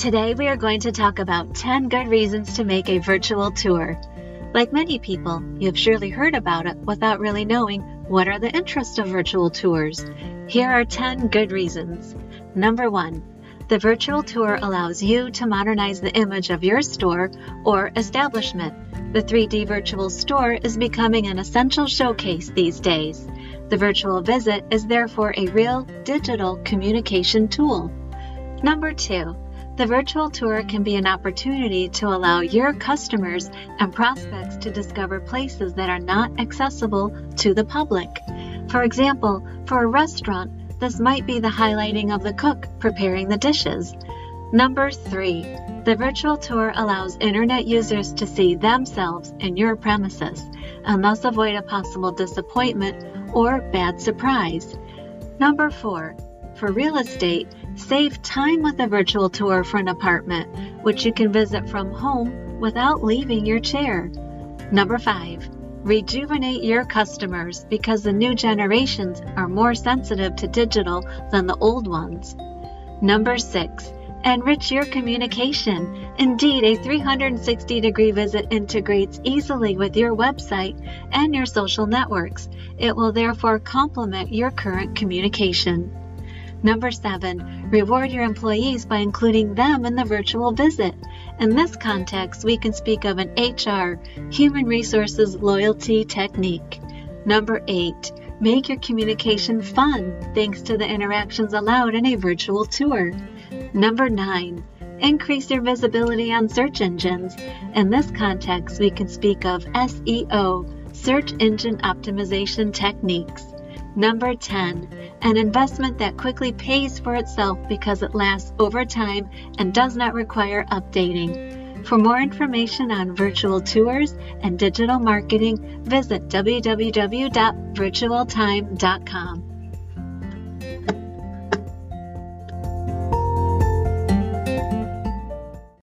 Today we are going to talk about 10 good reasons to make a virtual tour. Like many people, you've surely heard about it without really knowing what are the interests of virtual tours. Here are 10 good reasons. Number 1. The virtual tour allows you to modernize the image of your store or establishment. The 3D virtual store is becoming an essential showcase these days. The virtual visit is therefore a real digital communication tool. Number 2. The virtual tour can be an opportunity to allow your customers and prospects to discover places that are not accessible to the public. For example, for a restaurant, this might be the highlighting of the cook preparing the dishes. Number three, the virtual tour allows internet users to see themselves in your premises and thus avoid a possible disappointment or bad surprise. Number four, for real estate, save time with a virtual tour for an apartment, which you can visit from home without leaving your chair. Number five, rejuvenate your customers because the new generations are more sensitive to digital than the old ones. Number six, enrich your communication. Indeed, a 360 degree visit integrates easily with your website and your social networks. It will therefore complement your current communication. Number seven, reward your employees by including them in the virtual visit. In this context, we can speak of an HR, human resources loyalty technique. Number eight, make your communication fun thanks to the interactions allowed in a virtual tour. Number nine, increase your visibility on search engines. In this context, we can speak of SEO, search engine optimization techniques. Number 10, an investment that quickly pays for itself because it lasts over time and does not require updating. For more information on virtual tours and digital marketing, visit www.virtualtime.com.